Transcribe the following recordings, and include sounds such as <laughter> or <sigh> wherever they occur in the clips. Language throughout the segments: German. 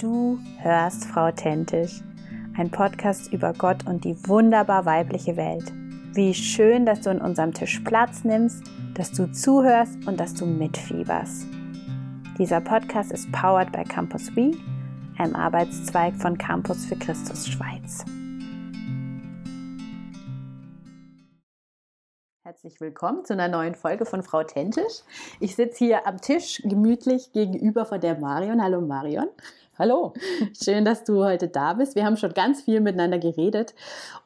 Du hörst Frau Authentisch, ein Podcast über Gott und die wunderbar weibliche Welt. Wie schön, dass du in unserem Tisch Platz nimmst, dass du zuhörst und dass du mitfieberst. Dieser Podcast ist powered by Campus We, einem Arbeitszweig von Campus für Christus Schweiz. Herzlich willkommen zu einer neuen Folge von Frau Authentisch. Ich sitze hier am Tisch gemütlich gegenüber von der Marion. Hallo Marion. Hallo, schön, dass du heute da bist. Wir haben schon ganz viel miteinander geredet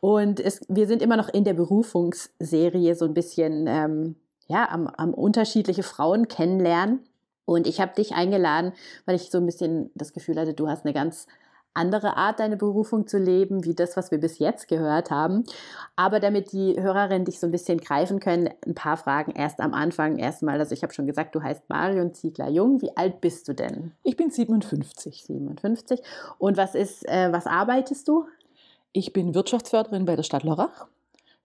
und es, wir sind immer noch in der Berufungsserie so ein bisschen ähm, ja, am, am unterschiedliche Frauen kennenlernen. Und ich habe dich eingeladen, weil ich so ein bisschen das Gefühl hatte, du hast eine ganz andere Art, deine Berufung zu leben, wie das, was wir bis jetzt gehört haben. Aber damit die Hörerinnen dich so ein bisschen greifen können, ein paar Fragen erst am Anfang. Erstmal, also ich habe schon gesagt, du heißt Marion Ziegler-Jung. Wie alt bist du denn? Ich bin 57. 57. Und was ist, äh, was arbeitest du? Ich bin Wirtschaftsförderin bei der Stadt Lörrach,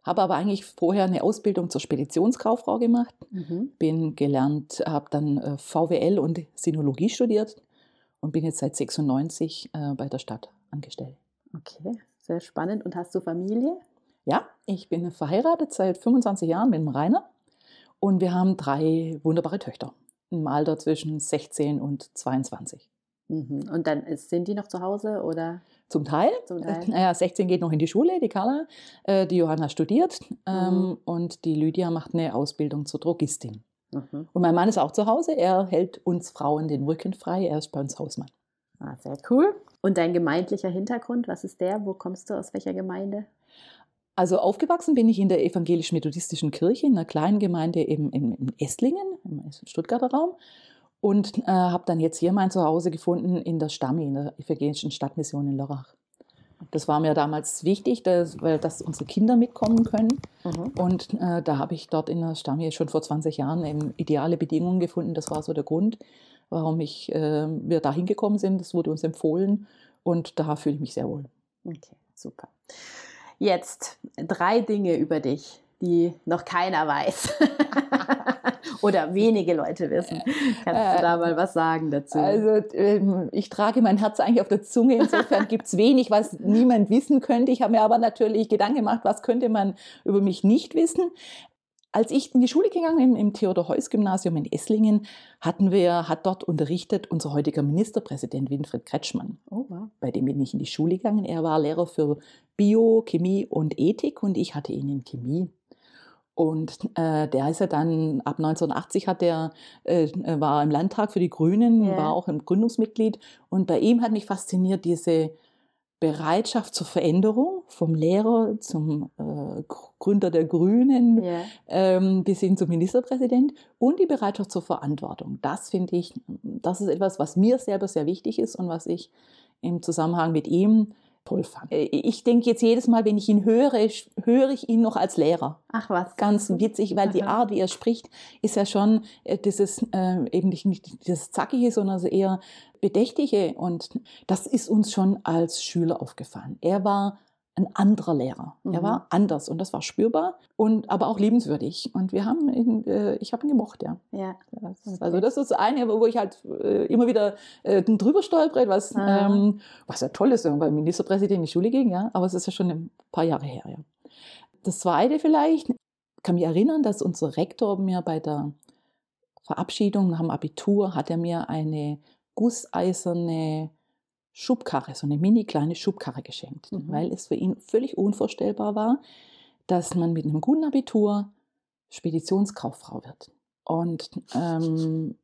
habe aber eigentlich vorher eine Ausbildung zur Speditionskauffrau gemacht, mhm. bin gelernt, habe dann äh, VWL und Sinologie studiert und bin jetzt seit 96 äh, bei der Stadt angestellt. Okay, sehr spannend. Und hast du Familie? Ja, ich bin verheiratet seit 25 Jahren mit dem Rainer und wir haben drei wunderbare Töchter im Alter zwischen 16 und 22. Mhm. Und dann sind die noch zu Hause oder? Zum Teil. Zum Teil. Naja, 16 geht noch in die Schule, die Carla. Äh, die Johanna studiert ähm, mhm. und die Lydia macht eine Ausbildung zur Drogistin. Mhm. Und mein Mann ist auch zu Hause. Er hält uns Frauen den Rücken frei. Er ist bei uns Hausmann. Ah, sehr cool. Und dein gemeindlicher Hintergrund, was ist der? Wo kommst du aus welcher Gemeinde? Also aufgewachsen bin ich in der evangelisch-methodistischen Kirche, in einer kleinen Gemeinde eben in, Esslingen, im Stuttgarter Raum. Und äh, habe dann jetzt hier mein Zuhause gefunden in der Stammi, in der evangelischen Stadtmission in Lörrach. Das war mir damals wichtig, dass, weil dass unsere Kinder mitkommen können. Mhm. Und äh, da habe ich dort in der Stammie schon vor 20 Jahren eben ideale Bedingungen gefunden. Das war so der Grund, warum ich, äh, wir da hingekommen sind. Das wurde uns empfohlen und da fühle ich mich sehr wohl. Okay, super. Jetzt drei Dinge über dich, die noch keiner weiß. <laughs> <laughs> oder wenige Leute wissen. Kannst du da mal was sagen dazu? Also ähm, ich trage mein Herz eigentlich auf der Zunge. Insofern <laughs> gibt es wenig, was niemand wissen könnte. Ich habe mir aber natürlich Gedanken gemacht, was könnte man über mich nicht wissen. Als ich in die Schule gegangen bin, im Theodor-Heuss-Gymnasium in Esslingen, hatten wir, hat dort unterrichtet unser heutiger Ministerpräsident Winfried Kretschmann. Oh, wow. Bei dem bin ich in die Schule gegangen. Er war Lehrer für Bio, Chemie und Ethik und ich hatte ihn in Chemie. Und äh, der ist ja dann, ab 1980 hat der, äh, war im Landtag für die Grünen, ja. war auch ein Gründungsmitglied. Und bei ihm hat mich fasziniert diese Bereitschaft zur Veränderung, vom Lehrer zum äh, Gründer der Grünen ja. ähm, bis hin zum Ministerpräsident und die Bereitschaft zur Verantwortung. Das finde ich, das ist etwas, was mir selber sehr wichtig ist und was ich im Zusammenhang mit ihm toll fand. Äh, ich denke jetzt jedes Mal, wenn ich ihn höre, höre ich ihn noch als Lehrer. Ach was. Ganz witzig, weil Aha. die Art, wie er spricht, ist ja schon äh, dieses, äh, eben nicht, nicht das Zackige, sondern eher Bedächtige. Und das ist uns schon als Schüler aufgefallen. Er war ein anderer Lehrer. Mhm. Er war anders und das war spürbar und aber auch liebenswürdig. Und wir haben ihn, äh, ich habe ihn gemocht, ja. ja. Okay. Also das ist eine, wo ich halt äh, immer wieder äh, drüber stolpere, was, ah. ähm, was ja toll ist, wenn man beim Ministerpräsident in die Schule ging, ja. Aber es ist ja schon ein paar Jahre her, ja. Das zweite vielleicht, kann mich erinnern, dass unser Rektor mir bei der Verabschiedung nach dem Abitur hat er mir eine gusseiserne Schubkarre, so eine mini kleine Schubkarre geschenkt, mhm. weil es für ihn völlig unvorstellbar war, dass man mit einem guten Abitur Speditionskauffrau wird. Und ähm,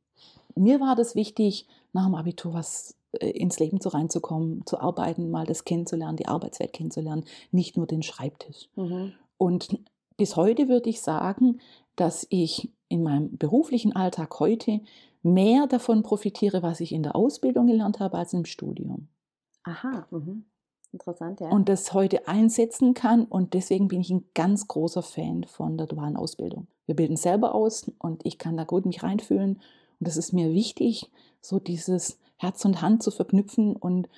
mir war das wichtig, nach dem Abitur was äh, ins Leben so reinzukommen, zu arbeiten, mal das kennenzulernen, die Arbeitswelt kennenzulernen, nicht nur den Schreibtisch. Mhm. Und bis heute würde ich sagen, dass ich in meinem beruflichen Alltag heute mehr davon profitiere, was ich in der Ausbildung gelernt habe, als im Studium. Aha, mhm. interessant, ja. Und das heute einsetzen kann und deswegen bin ich ein ganz großer Fan von der dualen Ausbildung. Wir bilden selber aus und ich kann da gut mich reinfühlen und das ist mir wichtig, so dieses Herz und Hand zu verknüpfen und,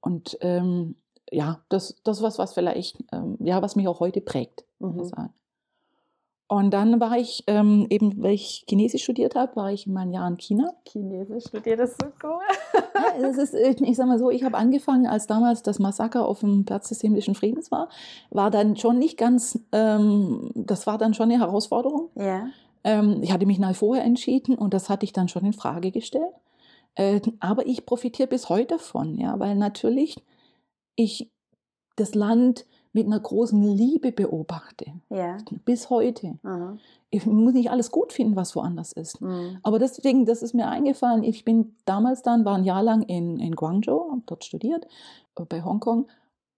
und ähm, ja, das, das ist was, was vielleicht, ähm, ja, was mich auch heute prägt, mhm. sagen. Und dann war ich ähm, eben, weil ich Chinesisch studiert habe, war ich mein Jahr in China. Chinesisch studiert, ist so cool. ja, das ist, ich sag mal so, ich habe angefangen, als damals das Massaker auf dem Platz des himmlischen Friedens war, war dann schon nicht ganz, ähm, das war dann schon eine Herausforderung. Ja. Ähm, ich hatte mich nach vorher entschieden und das hatte ich dann schon in Frage gestellt. Äh, aber ich profitiere bis heute davon, ja, weil natürlich ich das Land mit einer großen Liebe beobachte. Ja. Bis heute. Aha. Ich muss nicht alles gut finden, was woanders ist. Mhm. Aber deswegen, das ist mir eingefallen. Ich bin damals dann, war ein Jahr lang in, in Guangzhou, habe dort studiert, äh, bei Hongkong.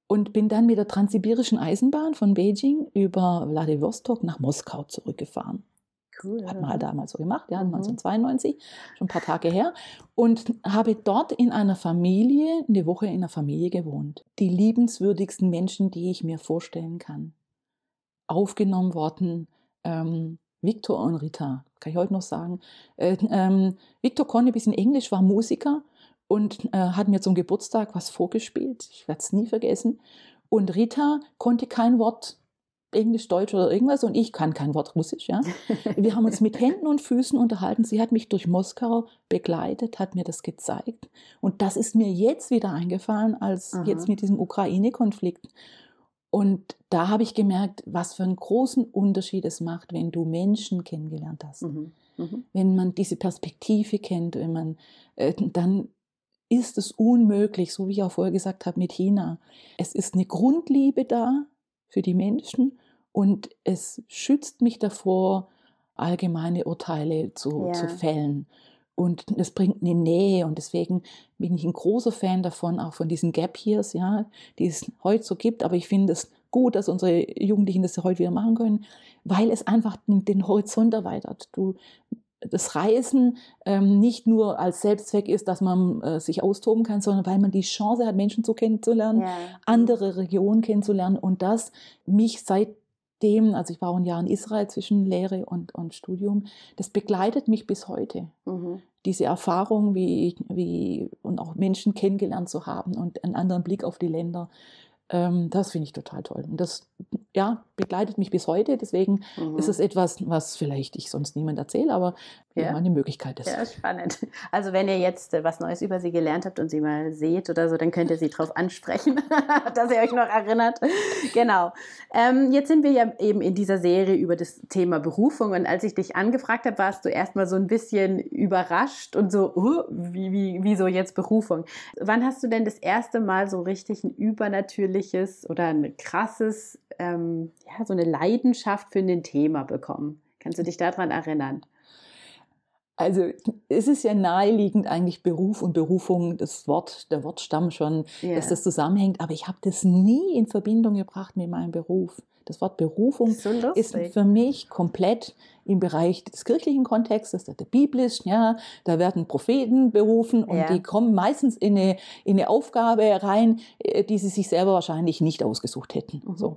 Und bin dann mit der Transsibirischen Eisenbahn von Beijing über Vladivostok nach Moskau zurückgefahren. Cool. Hat man halt damals so gemacht, ja, Mhm. 1992, schon ein paar Tage her. Und habe dort in einer Familie, eine Woche in einer Familie gewohnt. Die liebenswürdigsten Menschen, die ich mir vorstellen kann. Aufgenommen worden, ähm, Victor und Rita, kann ich heute noch sagen. Äh, ähm, Victor konnte ein bisschen Englisch, war Musiker und äh, hat mir zum Geburtstag was vorgespielt. Ich werde es nie vergessen. Und Rita konnte kein Wort Englisch, Deutsch oder irgendwas und ich kann kein Wort Russisch. Ja. <laughs> Wir haben uns mit Händen und Füßen unterhalten. Sie hat mich durch Moskau begleitet, hat mir das gezeigt. Und das ist mir jetzt wieder eingefallen, als Aha. jetzt mit diesem Ukraine-Konflikt. Und da habe ich gemerkt, was für einen großen Unterschied es macht, wenn du Menschen kennengelernt hast. Mhm. Mhm. Wenn man diese Perspektive kennt, wenn man, äh, dann ist es unmöglich, so wie ich auch vorher gesagt habe mit China. Es ist eine Grundliebe da für die Menschen und es schützt mich davor, allgemeine Urteile zu, Ja. zu fällen. Und es bringt eine Nähe und deswegen bin ich ein großer Fan davon, auch von diesen Gap Years, ja, die es heute so gibt. Aber ich finde es gut, dass unsere Jugendlichen das heute wieder machen können, weil es einfach den, Horizont erweitert. Du, das Reisen ähm, nicht nur als Selbstzweck ist, dass man äh, sich austoben kann, sondern weil man die Chance hat, Menschen zu kennenzulernen, Ja. andere Regionen kennenzulernen und das mich seitdem, also ich war auch ein Jahr in Israel zwischen Lehre und, und Studium, das begleitet mich bis heute. Mhm. Diese Erfahrung, wie, wie und auch Menschen kennengelernt zu haben und einen anderen Blick auf die Länder, das finde ich total toll. Und das ja, begleitet mich bis heute. Deswegen Mhm. ist es etwas, was vielleicht ich sonst niemand erzähle, aber Ja. ja. eine Möglichkeit ist. Ja, spannend. Also wenn ihr jetzt äh, was Neues über sie gelernt habt und sie mal seht oder so, dann könnt ihr sie darauf ansprechen, <laughs> dass ihr euch noch erinnert. Genau. Ähm, jetzt sind wir ja eben in dieser Serie über das Thema Berufung und als ich dich angefragt habe, warst du erstmal so ein bisschen überrascht und so, uh, wie, wie, wieso jetzt Berufung? Wann hast du denn das erste Mal so richtig ein übernatürliches oder ein krasses, ähm, ja, so eine Leidenschaft für ein Thema bekommen? Kannst du dich daran erinnern? Also es ist ja naheliegend eigentlich Beruf und Berufung, das Wort, der Wortstamm schon, Ja. dass das zusammenhängt, aber ich habe das nie in Verbindung gebracht mit meinem Beruf. Das Wort Berufung so ist für mich komplett im Bereich des kirchlichen Kontextes, der biblischen, ja, da werden Propheten berufen und Ja. die kommen meistens in eine, in eine Aufgabe rein, äh, die sie sich selber wahrscheinlich nicht ausgesucht hätten. Mhm. So.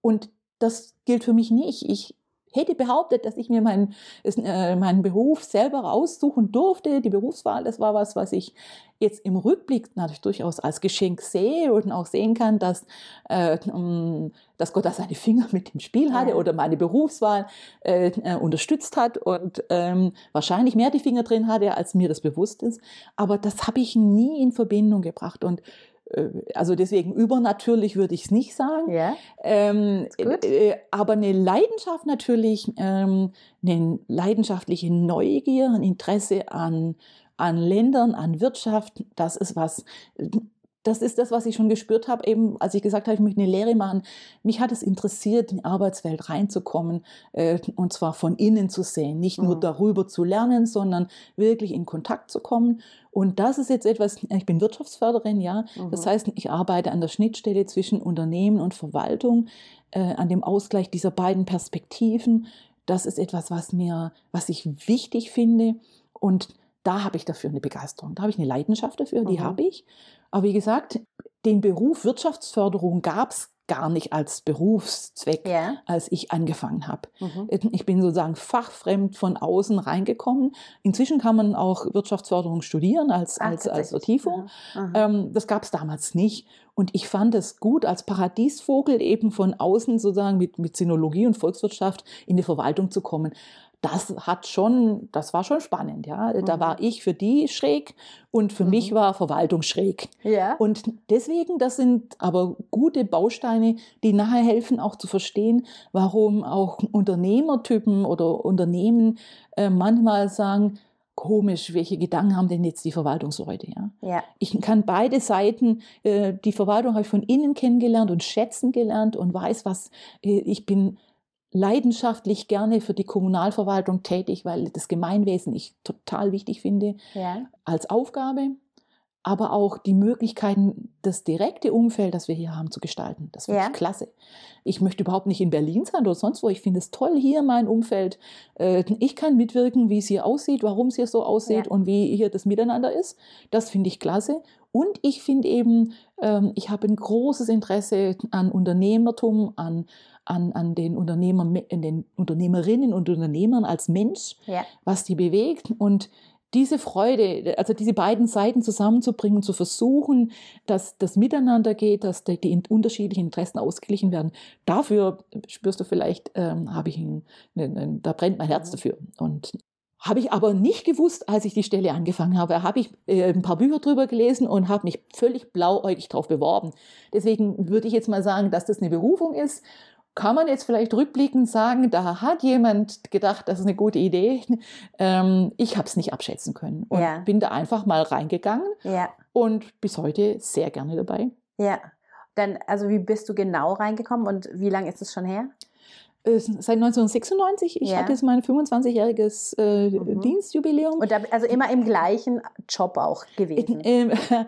Und das gilt für mich nicht. Ich hätte behauptet, dass ich mir meinen, äh, meinen Beruf selber raussuchen durfte. Die Berufswahl, das war was, was ich jetzt im Rückblick natürlich durchaus als Geschenk sehe und auch sehen kann, dass, äh, ähm, dass Gott da seine Finger mit dem Spiel hatte oder meine Berufswahl äh, äh, unterstützt hat und ähm, wahrscheinlich mehr die Finger drin hatte, als mir das bewusst ist. Aber das habe ich nie in Verbindung gebracht und also deswegen übernatürlich würde ich es nicht sagen. Ja. Ähm, gut. äh, aber eine Leidenschaft natürlich, ähm, eine leidenschaftliche Neugier, ein Interesse an, an Ländern, an Wirtschaft, das ist was, das ist das, was ich schon gespürt habe, eben als ich gesagt habe, ich möchte eine Lehre machen. Mich hat es interessiert, in die Arbeitswelt reinzukommen äh, und zwar von innen zu sehen, nicht nur Mhm. darüber zu lernen, sondern wirklich in Kontakt zu kommen. Und das ist jetzt etwas, ich bin Wirtschaftsförderin, ja, das Mhm. heißt, ich arbeite an der Schnittstelle zwischen Unternehmen und Verwaltung, äh, an dem Ausgleich dieser beiden Perspektiven. Das ist etwas, was mir, was ich wichtig finde. Und da habe ich dafür eine Begeisterung. Da habe ich eine Leidenschaft dafür, die Mhm. habe ich. Aber wie gesagt, den Beruf Wirtschaftsförderung gab es gar nicht als Berufszweck, Ja. als ich angefangen habe. Mhm. Ich bin sozusagen fachfremd von außen reingekommen. Inzwischen kann man auch Wirtschaftsförderung studieren als, Ach, als, als. Vertiefung. Aha. Aha. Ähm, das gab es damals nicht. Und ich fand es gut, als Paradiesvogel eben von außen sozusagen mit, mit Sinologie und Volkswirtschaft in die Verwaltung zu kommen. Das hat schon, das war schon spannend, ja. Da Mhm. war ich für die schräg und für Mhm. mich war Verwaltung schräg. ja. Und deswegen, das sind aber gute Bausteine, die nachher helfen, auch zu verstehen, warum auch Unternehmertypen oder Unternehmen äh, manchmal sagen, komisch, welche Gedanken haben denn jetzt die Verwaltungsleute? Ja? ja. Ich kann beide Seiten, äh, die Verwaltung habe ich von innen kennengelernt und schätzen gelernt und weiß, was, äh, ich bin leidenschaftlich gerne für die Kommunalverwaltung tätig, weil das Gemeinwesen ich total wichtig finde Ja. als Aufgabe, aber auch die Möglichkeiten, das direkte Umfeld, das wir hier haben, zu gestalten. Das finde Ja. ich klasse. Ich möchte überhaupt nicht in Berlin sein oder sonst wo. Ich finde es toll hier, mein Umfeld. Äh, Ich kann mitwirken, wie es hier aussieht, warum es hier so aussieht Ja. und wie hier das Miteinander ist. Das finde ich klasse. Und ich finde eben, ähm, ich habe ein großes Interesse an Unternehmertum, an, an, an den, Unternehmer, den Unternehmerinnen und Unternehmern als Mensch Ja. was die bewegt und diese Freude, also diese beiden Seiten zusammenzubringen, zu versuchen, dass das Miteinander geht, dass die, die unterschiedlichen Interessen ausgeglichen werden. Dafür spürst du vielleicht, ähm, habe ich ein, ein, ein, da brennt mein Herz Mhm. dafür. Und habe ich aber nicht gewusst, als ich die Stelle angefangen habe. Habe ich äh, ein paar Bücher drüber gelesen und habe mich völlig blauäugig drauf beworben. Deswegen würde ich jetzt mal sagen, dass das eine Berufung ist kann man jetzt vielleicht rückblickend sagen, da hat jemand gedacht, das ist eine gute Idee. Ähm, ich habe es nicht abschätzen können und Ja. bin da einfach mal reingegangen Ja. und bis heute sehr gerne dabei. Ja. Dann, also wie bist du genau reingekommen und wie lange ist es schon her? Äh, Seit 1996, ich Ja. hatte jetzt mein 25-jähriges äh, Mhm. Dienstjubiläum. Und da, also immer im gleichen Job auch gewesen. In, ähm, <laughs>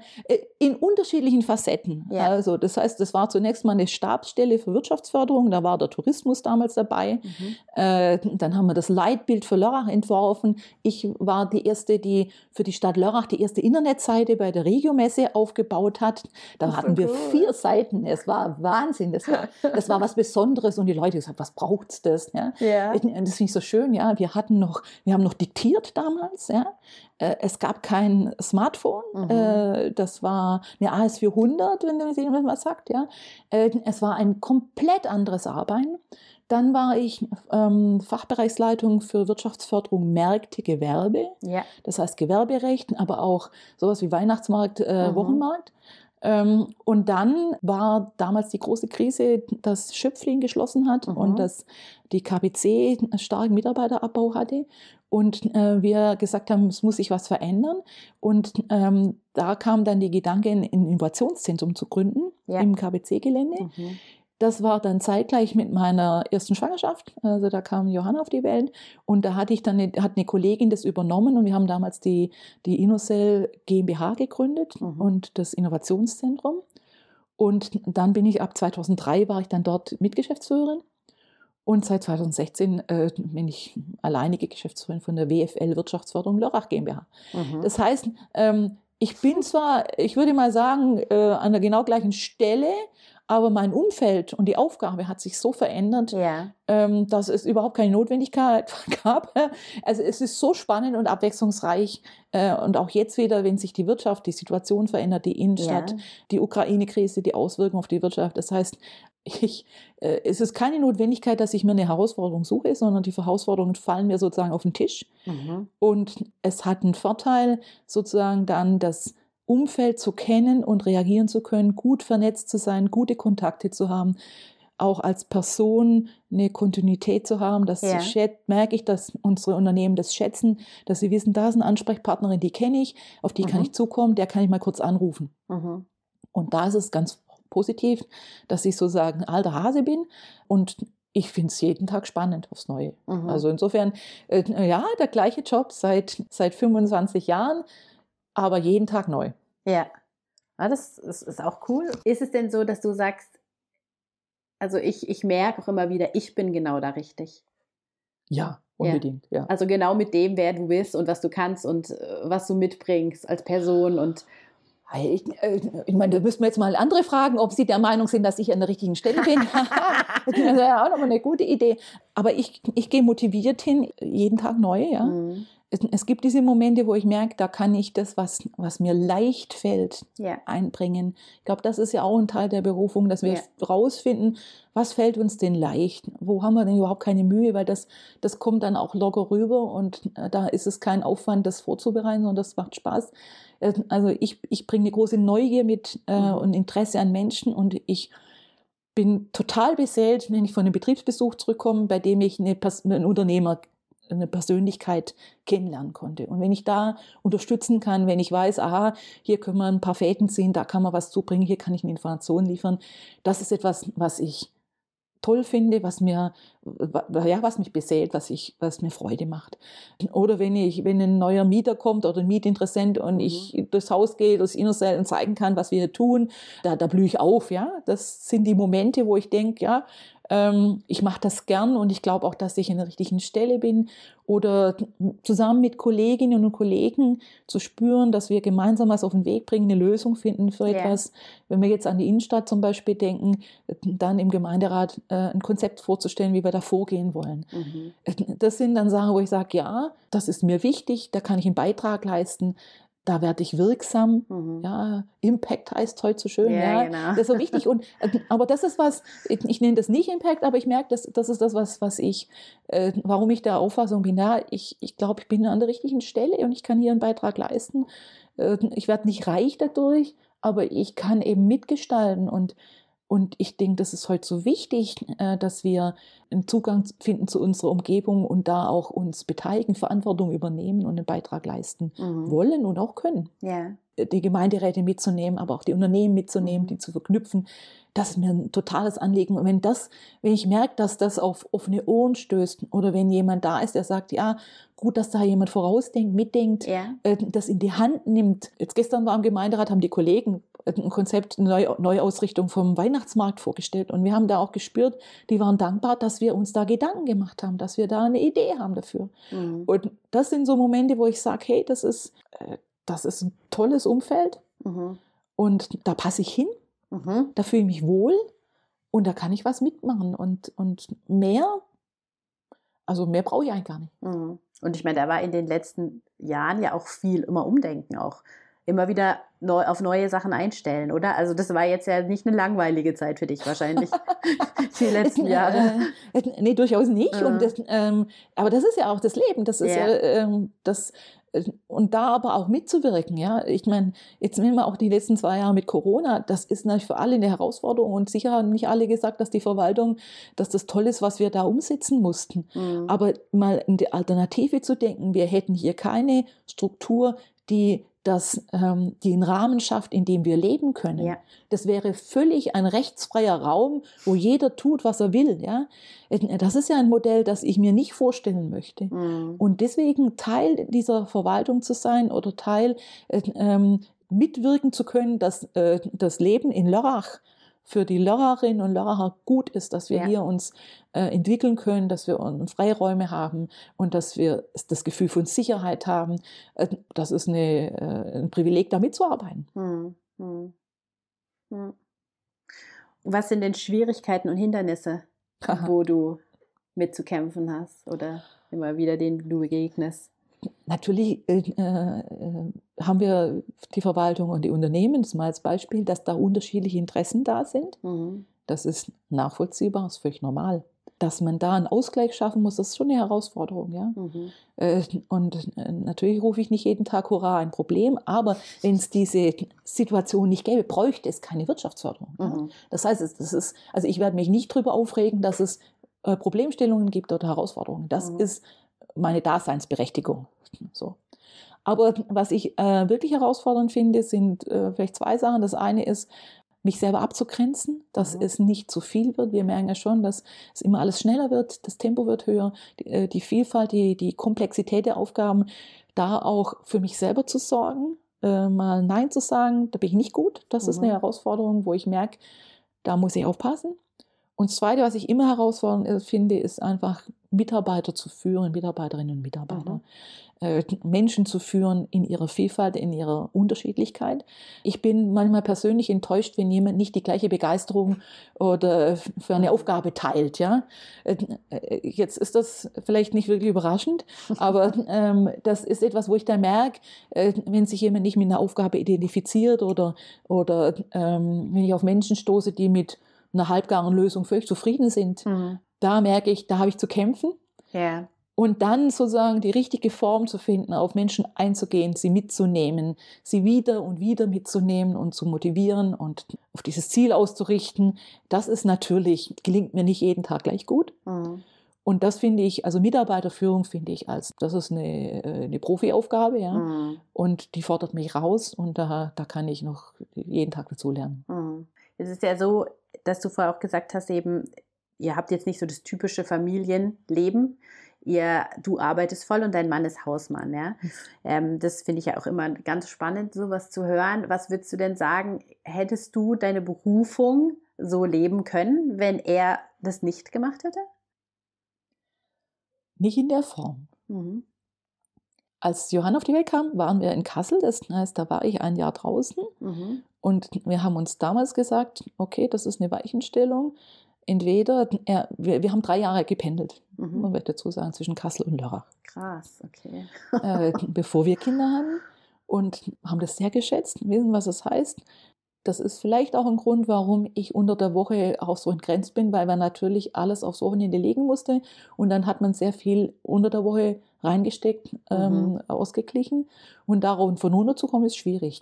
in unterschiedlichen Facetten. Ja. Also das heißt, das war zunächst mal eine Stabsstelle für Wirtschaftsförderung, da war der Tourismus damals dabei. Mhm. Äh, dann haben wir das Leitbild für Lörrach entworfen. Ich war die erste, die für die Stadt Lörrach die erste Internetseite bei der Regiomesse aufgebaut hat. Da hatten wir cool. vier Seiten. Es war Wahnsinn. Das war, <laughs> das war was Besonderes und die Leute gesagt, was braucht's das? Ja. Ja. Das finde ich so schön, ja. Wir hatten noch, wir haben noch diktiert damals, ja. Äh, Es gab kein Smartphone. Mhm. Äh, Das war eine AS400, wenn du jemand was sagt, ja. Äh, Es war ein komplett anderes Arbeiten. Dann war ich ähm, Fachbereichsleitung für Wirtschaftsförderung Märkte, Gewerbe. Ja. Das heißt Gewerberecht, aber auch sowas wie Weihnachtsmarkt, äh, Mhm. Wochenmarkt. Ähm, und dann war damals die große Krise, dass Schöpflin geschlossen hat Mhm. und dass die KBC einen starken Mitarbeiterabbau hatte. Und äh, wir gesagt haben, es muss sich was verändern. Und ähm, da kam dann die Gedanke, ein Innovationszentrum zu gründen Ja. im KBC-Gelände. Mhm. Das war dann zeitgleich mit meiner ersten Schwangerschaft. Also da kam Johanna auf die Welt und da hatte ich dann eine, hat eine Kollegin das übernommen und wir haben damals die, die Innocell GmbH gegründet Mhm. und das Innovationszentrum. Und dann bin ich ab 2003 war ich dann dort Mitgeschäftsführerin und seit 2016 äh, bin ich alleinige Geschäftsführerin von der WFL Wirtschaftsförderung Lörrach GmbH. Mhm. Das heißt, ähm, ich bin zwar, ich würde mal sagen, äh, an der genau gleichen Stelle, aber mein Umfeld und die Aufgabe hat sich so verändert, ja. ähm, dass es überhaupt keine Notwendigkeit <laughs> gab. Also es ist so spannend und abwechslungsreich. Äh, und auch jetzt wieder, wenn sich die Wirtschaft, die Situation verändert, die Innenstadt, Ja. die Ukraine-Krise, die Auswirkungen auf die Wirtschaft. Das heißt, <laughs> ich, äh, es ist keine Notwendigkeit, dass ich mir eine Herausforderung suche, sondern die Herausforderungen fallen mir sozusagen auf den Tisch. Mhm. Und es hat einen Vorteil, sozusagen dann das Umfeld zu kennen und reagieren zu können, gut vernetzt zu sein, gute Kontakte zu haben, auch als Person eine Kontinuität zu haben. Das Ja. merke ich, dass unsere Unternehmen das schätzen, dass sie wissen, da ist eine Ansprechpartnerin, die kenne ich, auf die kann Mhm. ich zukommen, der kann ich mal kurz anrufen. Mhm. Und da ist es ganz positiv, dass ich sozusagen alter Hase bin und ich finde es jeden Tag spannend aufs Neue. Mhm. Also insofern, äh, ja, der gleiche Job seit, seit 25 Jahren, aber jeden Tag neu. Ja. ja das ist, ist auch cool. Ist es denn so, dass du sagst, also ich, ich merke auch immer wieder, ich bin genau da richtig. Ja, unbedingt. Ja. Also genau mit dem, wer du bist und was du kannst und äh, was du mitbringst als Person und Ich, äh, ich meine, da müssten wir jetzt mal andere fragen, ob sie der Meinung sind, dass ich an der richtigen Stelle bin. <laughs> <laughs> das wäre ja auch nochmal eine gute Idee. Aber ich, ich gehe motiviert hin, jeden Tag neu. Ja? Mhm es gibt diese Momente, wo ich merke, da kann ich das, was, was mir leicht fällt, yeah. einbringen. Ich glaube, das ist ja auch ein Teil der Berufung, dass wir yeah. rausfinden, was fällt uns denn leicht? Wo haben wir denn überhaupt keine Mühe? Weil das, das kommt dann auch locker rüber und äh, da ist es kein Aufwand, das vorzubereiten, sondern das macht Spaß. Äh, also ich, ich bringe eine große Neugier mit äh, mhm. und Interesse an Menschen und ich bin total beseelt, wenn ich von einem Betriebsbesuch zurückkomme, bei dem ich eine, einen Unternehmer eine Persönlichkeit kennenlernen konnte. Und wenn ich da unterstützen kann, wenn ich weiß, aha, hier können wir ein paar Fäden ziehen, da kann man was zubringen, hier kann ich eine Information liefern, das ist etwas, was ich toll finde, was mir, ja, was mich beseelt, was, ich, was mir Freude macht. Oder wenn ich, wenn ein neuer Mieter kommt oder ein Mietinteressent und mhm. ich durchs Haus gehe, durchs Innersel und zeigen kann, was wir hier tun, da, da blühe ich auf, ja. Das sind die Momente, wo ich denke, ja, ich mache das gern und ich glaube auch, dass ich in der richtigen Stelle bin. Oder zusammen mit Kolleginnen und Kollegen zu spüren, dass wir gemeinsam was auf den Weg bringen, eine Lösung finden für yeah. etwas. Wenn wir jetzt an die Innenstadt zum Beispiel denken, dann im Gemeinderat äh, ein Konzept vorzustellen, wie wir da vorgehen wollen. Mhm. Das sind dann Sachen, wo ich sage, ja, das ist mir wichtig, da kann ich einen Beitrag leisten da werde ich wirksam. Mhm. Ja, Impact heißt heute so schön. Ja, ja. Genau. Das ist so wichtig. Und, <laughs> äh, aber das ist was, ich, ich nenne das nicht Impact, aber ich merke, das, das ist das, was, was ich, äh, warum ich der Auffassung bin, ja, ich, ich glaube, ich bin an der richtigen Stelle und ich kann hier einen Beitrag leisten. Äh, ich werde nicht reich dadurch, aber ich kann eben mitgestalten und und ich denke, das ist heute so wichtig, äh, dass wir einen Zugang finden zu unserer Umgebung und da auch uns beteiligen, Verantwortung übernehmen und einen Beitrag leisten mhm. wollen und auch können. Ja. Die Gemeinderäte mitzunehmen, aber auch die Unternehmen mitzunehmen, mhm. die zu verknüpfen. Das ist mir ein totales Anliegen. Und wenn das, wenn ich merke, dass das auf offene Ohren stößt oder wenn jemand da ist, der sagt, ja, gut, dass da jemand vorausdenkt, mitdenkt, ja. Äh, das in die Hand nimmt. Jetzt gestern war im Gemeinderat, haben die Kollegen ein Konzept, eine Neuausrichtung vom Weihnachtsmarkt vorgestellt. Und wir haben da auch gespürt, die waren dankbar, dass wir uns da Gedanken gemacht haben, dass wir da eine Idee haben dafür. Mhm. Und das sind so Momente, wo ich sage, hey, das ist, äh, das ist ein tolles Umfeld mhm. und da passe ich hin, mhm. da fühle ich mich wohl und da kann ich was mitmachen. Und, und mehr, also mehr brauche ich eigentlich gar nicht. Mhm. Und ich meine, da war in den letzten Jahren ja auch viel immer Umdenken auch immer wieder neu, auf neue Sachen einstellen, oder? Also das war jetzt ja nicht eine langweilige Zeit für dich wahrscheinlich, <laughs> <laughs> die letzten Jahre. Äh, nee, durchaus nicht. Ja. Und das, ähm, aber das ist ja auch das Leben. Das ist ja, ja ähm, das äh, und da aber auch mitzuwirken, ja. Ich meine, jetzt nehmen wir auch die letzten zwei Jahre mit Corona. Das ist natürlich für alle eine Herausforderung und sicher haben nicht alle gesagt, dass die Verwaltung, dass das toll ist, was wir da umsetzen mussten. Mhm. Aber mal in die Alternative zu denken, wir hätten hier keine Struktur, die das ähm, den Rahmen schafft, in dem wir leben können. Ja. Das wäre völlig ein rechtsfreier Raum, wo jeder tut, was er will. Ja? Das ist ja ein Modell, das ich mir nicht vorstellen möchte. Mhm. Und deswegen Teil dieser Verwaltung zu sein oder Teil äh, ähm, mitwirken zu können, dass äh, das Leben in Lörrach für die Lörrerinnen und Lörrer gut ist, dass wir ja. hier uns äh, entwickeln können, dass wir Freiräume haben und dass wir das Gefühl von Sicherheit haben. Äh, das ist eine, äh, ein Privileg, da mitzuarbeiten. Hm, hm, hm. Was sind denn Schwierigkeiten und Hindernisse, <laughs> wo du mitzukämpfen hast oder immer wieder denen du begegnest? Natürlich äh, äh, haben wir die Verwaltung und die Unternehmen, das mal als Beispiel, dass da unterschiedliche Interessen da sind. Mhm. Das ist nachvollziehbar, ist völlig normal. Dass man da einen Ausgleich schaffen muss, das ist schon eine Herausforderung. Ja? Mhm. Äh, und äh, natürlich rufe ich nicht jeden Tag Hurra ein Problem, aber wenn es diese Situation nicht gäbe, bräuchte es keine Wirtschaftsförderung. Mhm. Ja? Das heißt, das ist, also ich werde mich nicht darüber aufregen, dass es Problemstellungen gibt oder Herausforderungen. Das mhm. ist meine Daseinsberechtigung. So. Aber was ich äh, wirklich herausfordernd finde, sind äh, vielleicht zwei Sachen. Das eine ist, mich selber abzugrenzen, dass mhm. es nicht zu viel wird. Wir merken ja schon, dass es immer alles schneller wird, das Tempo wird höher, die, äh, die Vielfalt, die, die Komplexität der Aufgaben, da auch für mich selber zu sorgen, äh, mal Nein zu sagen, da bin ich nicht gut. Das mhm. ist eine mhm. Herausforderung, wo ich merke, da muss ich aufpassen. Und das Zweite, was ich immer herausfordernd äh, finde, ist einfach Mitarbeiter zu führen, Mitarbeiterinnen und Mitarbeiter. Mhm. Äh, Menschen zu führen in ihrer Vielfalt, in ihrer Unterschiedlichkeit. Ich bin manchmal persönlich enttäuscht, wenn jemand nicht die gleiche Begeisterung oder für eine Aufgabe teilt. Ja, äh, jetzt ist das vielleicht nicht wirklich überraschend, <laughs> aber ähm, das ist etwas, wo ich da merke, äh, wenn sich jemand nicht mit einer Aufgabe identifiziert oder oder ähm, wenn ich auf Menschen stoße, die mit einer halbgaren Lösung völlig zufrieden sind, mhm. da merke ich, da habe ich zu kämpfen. Ja. Und dann sozusagen die richtige Form zu finden, auf Menschen einzugehen, sie mitzunehmen, sie wieder und wieder mitzunehmen und zu motivieren und auf dieses Ziel auszurichten, das ist natürlich, gelingt mir nicht jeden Tag gleich gut. Mhm. Und das finde ich, also Mitarbeiterführung finde ich als, das ist eine, äh, eine Profi-Aufgabe, ja. Mhm. Und die fordert mich raus und da, da kann ich noch jeden Tag dazu lernen. Mhm. Es ist ja so, dass du vorher auch gesagt hast, eben, ihr habt jetzt nicht so das typische Familienleben, ihr, du arbeitest voll und dein Mann ist Hausmann, ja. Hm. Ähm, das finde ich ja auch immer ganz spannend, sowas zu hören. Was würdest du denn sagen, hättest du deine Berufung so leben können, wenn er das nicht gemacht hätte? Nicht in der Form. Mhm. Als Johann auf die Welt kam, waren wir in Kassel, das heißt, da war ich ein Jahr draußen mhm. und wir haben uns damals gesagt, okay, das ist eine Weichenstellung, entweder, er, wir, wir haben drei Jahre gependelt, mhm. man wird dazu sagen, zwischen Kassel und Lörrach. Krass, okay. äh, <laughs> bevor wir Kinder hatten und haben das sehr geschätzt, wissen, was es heißt. Das ist vielleicht auch ein Grund, warum ich unter der Woche auch so entgrenzt bin, weil man natürlich alles aufs Wochenende legen musste und dann hat man sehr viel unter der Woche reingesteckt, ähm, mhm. ausgeglichen. Und darauf von 100 zu kommen, ist schwierig.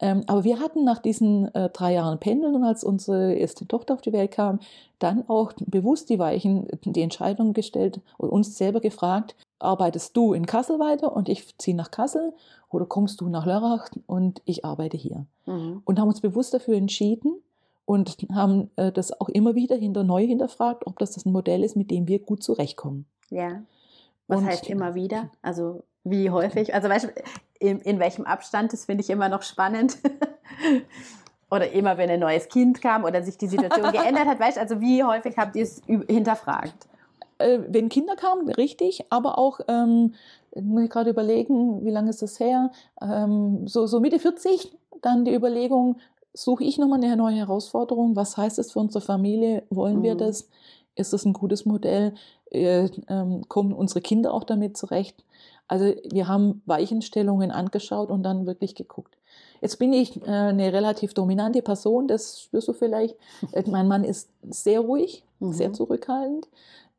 Ähm, aber wir hatten nach diesen äh, drei Jahren Pendeln und als unsere erste Tochter auf die Welt kam, dann auch bewusst die Weichen, die Entscheidung gestellt und uns selber gefragt, arbeitest du in Kassel weiter und ich ziehe nach Kassel oder kommst du nach Lörrach und ich arbeite hier. Mhm. Und haben uns bewusst dafür entschieden und haben äh, das auch immer wieder hinter neu hinterfragt, ob das das ein Modell ist, mit dem wir gut zurechtkommen. Ja. Was und heißt immer wieder? <laughs> Also wie häufig? Also weißt du, in, in welchem Abstand? Das finde ich immer noch spannend. <laughs> oder immer, wenn ein neues Kind kam oder sich die Situation <laughs> geändert hat. Weißt du, also wie häufig habt ihr es hinterfragt? Äh, wenn Kinder kamen, richtig, aber auch, ähm, muss ich gerade überlegen, wie lange ist das her? Ähm, so, so Mitte 40, dann die Überlegung, suche ich nochmal eine neue Herausforderung? Was heißt das für unsere Familie? Wollen mhm. wir das? Ist das ein gutes Modell? Äh, ähm, kommen unsere Kinder auch damit zurecht? Also wir haben Weichenstellungen angeschaut und dann wirklich geguckt. Jetzt bin ich äh, eine relativ dominante Person, das spürst du vielleicht. <laughs> Äh, mein Mann ist sehr ruhig, mhm. sehr zurückhaltend.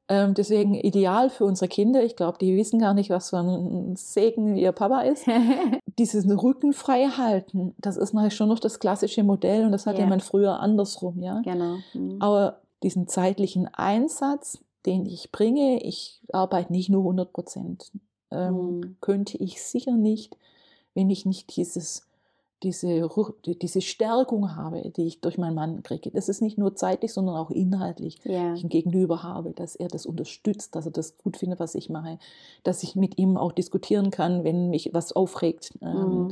Ähm, deswegen ideal für unsere Kinder. Ich glaube, die wissen gar nicht, was für ein Segen ihr Papa ist. <laughs> Dieses Rücken frei halten, das ist natürlich schon noch das klassische Modell und das hat yeah. ja man früher andersrum, ja. Genau. Mhm. Aber diesen zeitlichen Einsatz, den ich bringe, ich arbeite nicht nur 100 Prozent, ähm, mhm. könnte ich sicher nicht, wenn ich nicht dieses diese, diese Stärkung habe, die ich durch meinen Mann kriege. Das ist nicht nur zeitlich, sondern auch inhaltlich, yeah. ich ein Gegenüber habe, dass er das unterstützt, dass er das gut findet, was ich mache, dass ich mit ihm auch diskutieren kann, wenn mich was aufregt. Mm.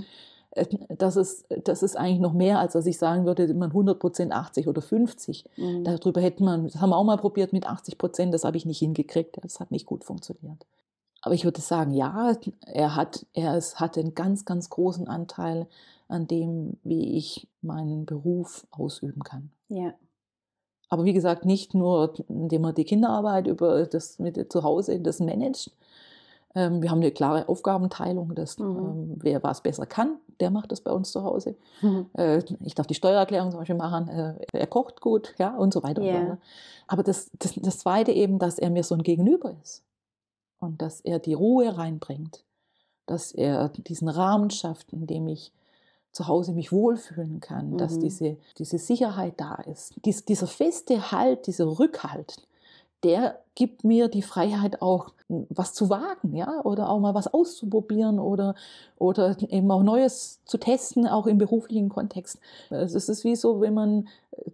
Das ist, das ist eigentlich noch mehr, als dass ich sagen würde, man 100 Prozent 80 oder 50. Mm. Darüber hätte man, das haben wir auch mal probiert mit 80 Prozent, das habe ich nicht hingekriegt, das hat nicht gut funktioniert. Aber ich würde sagen, ja, er hat, er ist, hat einen ganz, ganz großen Anteil an dem, wie ich meinen Beruf ausüben kann. Ja. Aber wie gesagt, nicht nur, indem man die Kinderarbeit über das mit zu Hause das managt. Ähm, wir haben eine klare Aufgabenteilung, dass mhm. ähm, wer was besser kann, der macht das bei uns zu Hause. Mhm. Äh, ich darf die Steuererklärung zum Beispiel machen, äh, er kocht gut, ja, und so weiter. Yeah. Aber das, das, das Zweite eben, dass er mir so ein Gegenüber ist und dass er die Ruhe reinbringt, dass er diesen Rahmen schafft, in dem ich zu Hause mich wohlfühlen kann, mhm. dass diese, diese Sicherheit da ist. Dies, dieser feste Halt, dieser Rückhalt, der gibt mir die Freiheit auch was zu wagen, ja, oder auch mal was auszuprobieren oder, oder eben auch Neues zu testen, auch im beruflichen Kontext. Es ist wie so, wenn man,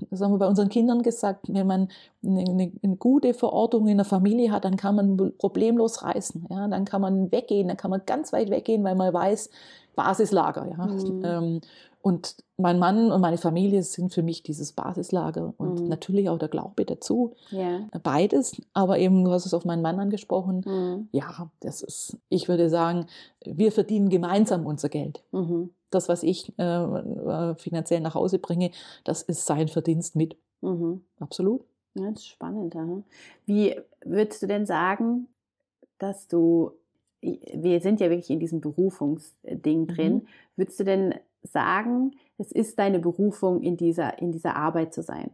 das haben wir bei unseren Kindern gesagt, wenn man eine, eine gute Verortung in der Familie hat, dann kann man problemlos reisen, ja, dann kann man weggehen, dann kann man ganz weit weggehen, weil man weiß, Basislager. Ja. Mhm. Und mein Mann und meine Familie sind für mich dieses Basislager und Mhm. natürlich auch der Glaube dazu. Ja. Beides, aber eben, du hast es auf meinen Mann angesprochen. Mhm. Ja, das ist, ich würde sagen, wir verdienen gemeinsam unser Geld. Mhm. Das, was ich äh, äh, finanziell nach Hause bringe, das ist sein Verdienst mit. Mhm. Absolut. Ja, das ist spannend. Aha. Wie würdest du denn sagen, dass du, wir sind ja wirklich in diesem Berufungsding drin, Mhm. würdest du denn sagen, es ist deine Berufung, in dieser, in dieser Arbeit zu sein?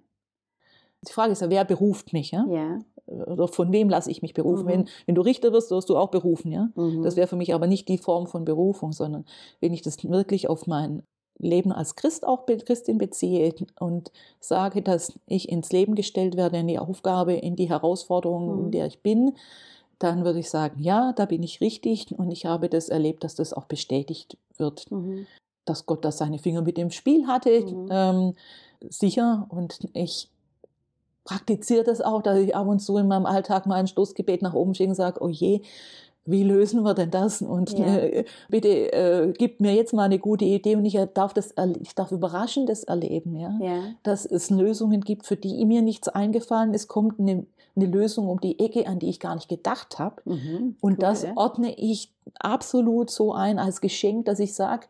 Die Frage ist ja, wer beruft mich? Ja? Ja. Oder von wem lasse ich mich berufen? Mhm. Wenn, wenn du Richter wirst, wirst du auch berufen. Ja? Mhm. Das wäre für mich aber nicht die Form von Berufung, sondern wenn ich das wirklich auf mein Leben als Christ auch Christin beziehe und sage, dass ich ins Leben gestellt werde, in die Aufgabe, in die Herausforderung, Mhm. in der ich bin, dann würde ich sagen, ja, da bin ich richtig und ich habe das erlebt, dass das auch bestätigt wird, Mhm. Dass Gott da seine Finger mit dem Spiel hatte, Mhm. ähm, sicher und ich praktiziere das auch, dass ich ab und zu in meinem Alltag mal ein Stoßgebet nach oben schicke und sage, oh je, wie lösen wir denn das? Und Ja. äh, bitte äh, gib mir jetzt mal eine gute Idee und ich darf das, ich darf Überraschendes erleben, ja? Ja. dass es Lösungen gibt, für die mir nichts eingefallen ist, kommt eine, eine Lösung um die Ecke, an die ich gar nicht gedacht habe. Mhm. Und Cool, das ja. ordne ich absolut so ein als Geschenk, dass ich sage,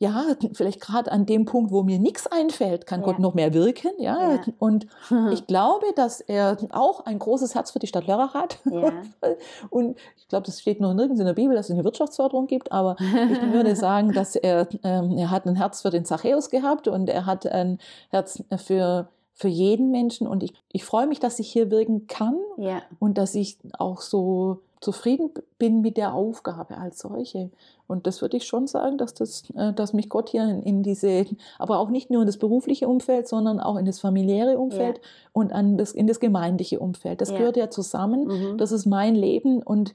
ja, vielleicht gerade an dem Punkt, wo mir nichts einfällt, kann Ja. Gott noch mehr wirken. Ja? Ja. Und <laughs> ich glaube, dass er auch ein großes Herz für die Stadt Lörrach hat. Ja. <laughs> Und ich glaube, das steht noch nirgends in der Bibel, dass es eine Wirtschaftsförderung gibt, aber ich <laughs> würde sagen, dass er, ähm, er hat ein Herz für den Zachäus gehabt und er hat ein Herz für, für jeden Menschen. Und ich, ich freue mich, dass ich hier wirken kann ja. und dass ich auch so zufrieden bin mit der Aufgabe als solche. Und das würde ich schon sagen, dass, das, äh, dass mich Gott hier in, in diese, aber auch nicht nur in das berufliche Umfeld, sondern auch in das familiäre Umfeld und an das, in das gemeindliche Umfeld. Das Ja. gehört ja zusammen. Mhm. Das ist mein Leben und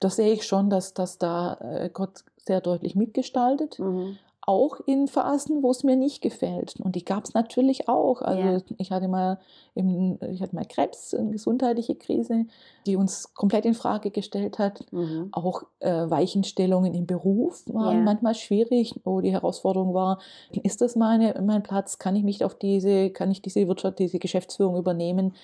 da sehe ich schon, dass, dass da äh, Gott sehr deutlich mitgestaltet. Mhm. Auch in Phasen, wo es mir nicht gefällt. Und die gab es natürlich auch. Also Ja. ich hatte mal im, ich hatte mal Krebs, eine gesundheitliche Krise, die uns komplett in Frage gestellt hat. Mhm. Auch äh, Weichenstellungen im Beruf waren Ja. manchmal schwierig, wo die Herausforderung war, ist das meine, mein Platz? Kann ich mich auf diese, kann ich diese Wirtschaft, diese Geschäftsführung übernehmen?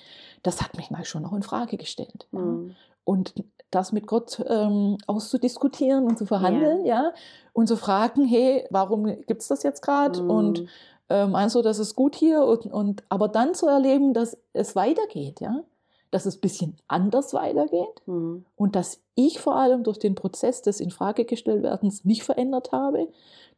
Das hat mich mal schon auch in Frage gestellt. Mhm. Und das mit Gott ähm, auszudiskutieren und zu verhandeln, ja, und zu fragen, hey, warum gibt es das jetzt gerade? Mhm. Und äh, meinst du, das ist gut hier? Und, und aber dann zu erleben, dass es weitergeht, ja, dass es ein bisschen anders weitergeht Mhm. und dass ich vor allem durch den Prozess des Infragegestelltwerdens mich verändert habe.